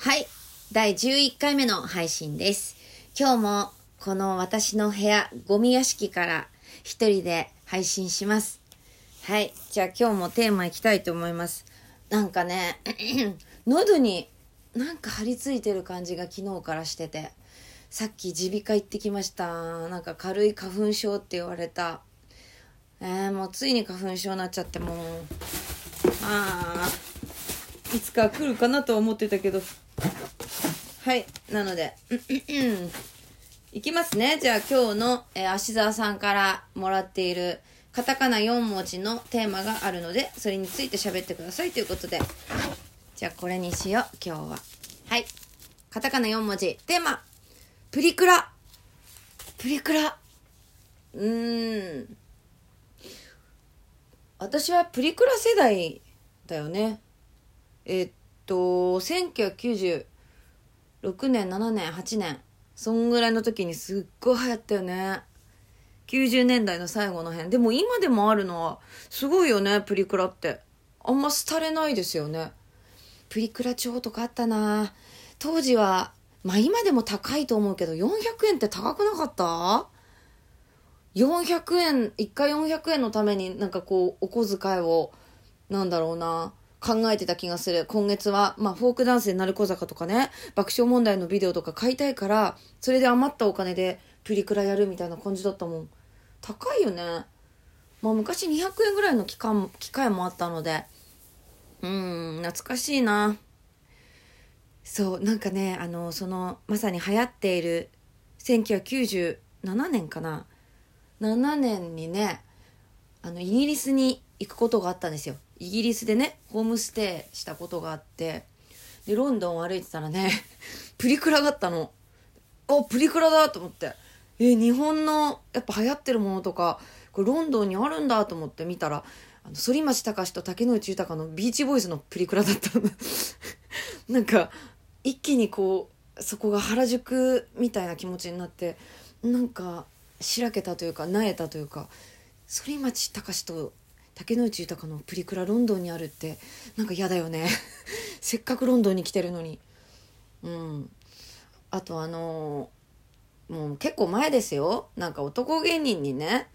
はい。第11回目の配信です。今日もこの私の部屋、ゴミ屋敷から一人で配信します。はい。じゃあ今日もテーマいきたいと思います。なんかね、喉になんか張り付いてる感じが昨日からしてて、さっき耳鼻科行ってきました。なんか軽い花粉症って言われた。えー、もうついに花粉症になっちゃってもう。ああ。いつか来るかなと思ってたけど。はい。なので、いきますね。じゃあ今日の、えー、芦沢さんからもらっているカタカナ4文字のテーマがあるので、それについて喋ってくださいということで。じゃあこれにしよう、今日は。はい。カタカナ4文字。テーマ。プリクラ。プリクラ。うーん。私はプリクラ世代だよね。えっと、1990 6年、7年、8年。そんぐらいの時にすっごい流行ったよね。90年代の最後の辺。でも今でもあるのは、すごいよね、プリクラって。あんま廃れないですよね。プリクラ帳とかあったな当時は、まあ今でも高いと思うけど、400円って高くなかった ?400 円、1回400円のためになんかこう、お小遣いを、なんだろうな、考えてた気がする。今月は、まあ、フォークダンスで鳴子坂とかね、爆笑問題のビデオとか買いたいから、それで余ったお金でプリクラやるみたいな感じだったもん。高いよね。まあ、昔200円ぐらいの期間、機会もあったので、うん、懐かしいな。そう、なんかね、あの、その、まさに流行っている、1997年かな。7年にね、あの、イギリスに行くことがあったんですよ。イギリスでね、ホームステイしたことがあって、で、ロンドンを歩いてたらね、プリクラがあったの。あ、プリクラだと思って。え、日本の、やっぱ流行ってるものとか、これロンドンにあるんだと思って見たら、あの、反町隆史と竹野内豊のビーチボーイズのプリクラだったの。なんか、一気にこう、そこが原宿みたいな気持ちになって、なんか、しらけたというか、なえたというか、反町隆史と竹野内豊のプリクラロンドンにあるってなんか嫌だよね。せっかくロンドンに来てるのに。うん。あとあのー、もう結構前ですよ。なんか男芸人にね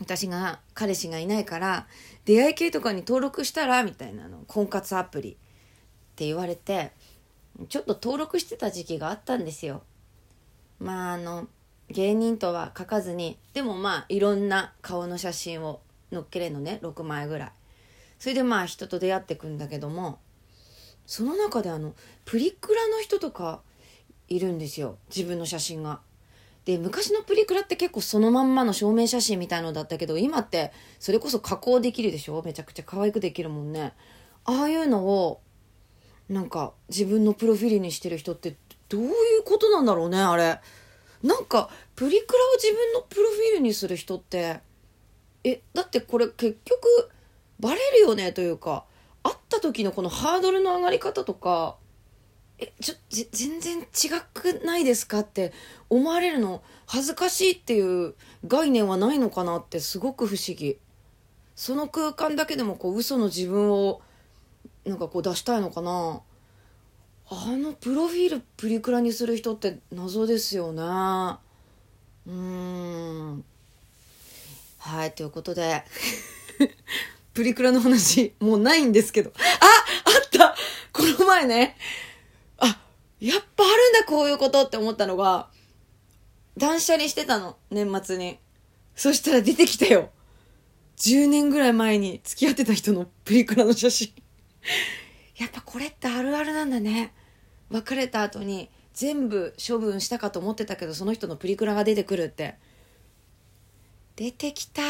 私が彼氏がいないから出会い系とかに登録したらみたいなの婚活アプリって言われてちょっと登録してた時期があったんですよ。まああの芸人とは書かずにでもまあいろんな顔の写真を載っけれのね6枚ぐらい。それでまあ人と出会ってくんだけどもその中であのプリクラの人とかいるんですよ。自分の写真が。で昔のプリクラって結構そのまんまの証明写真みたいのだったけど今ってそれこそ加工できるでしょ？めちゃくちゃ可愛くできるもんね。ああいうのをなんか自分のプロフィールにしてる人ってどういうことなんだろうねあれ。なんかプリクラを自分のプロフィールにする人ってえだってこれ結局バレるよねというか会った時のこのハードルの上がり方とかえちょ全然違くないですかって思われるの恥ずかしいっていう概念はないのかなってすごく不思議。その空間だけでもこう嘘の自分をなんかこう出したいのかな。あのプロフィールプリクラにする人って謎ですよね。うん。はい、ということで、プリクラの話、もうないんですけど。ああったこの前ね、あ、やっぱあるんだ、こういうことって思ったのが、断捨離してたの、年末に。そしたら出てきたよ。10年ぐらい前に付き合ってた人のプリクラの写真。やっぱこれってあるあるなんだね。別れた後に全部処分したかと思ってたけど、その人のプリクラが出てくるって。出てきた。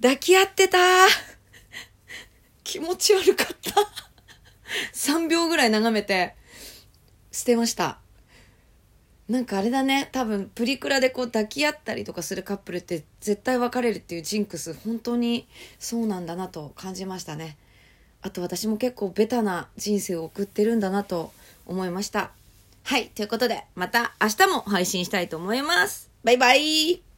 抱き合ってた。気持ち悪かった。3秒ぐらい眺めて。捨てました。なんかあれだね。多分プリクラでこう抱き合ったりとかするカップルって絶対別れるっていうジンクス。本当にそうなんだなと感じましたね。あと私も結構ベタな人生を送ってるんだなと思いました。はい。ということでまた明日も配信したいと思います。バイバイ。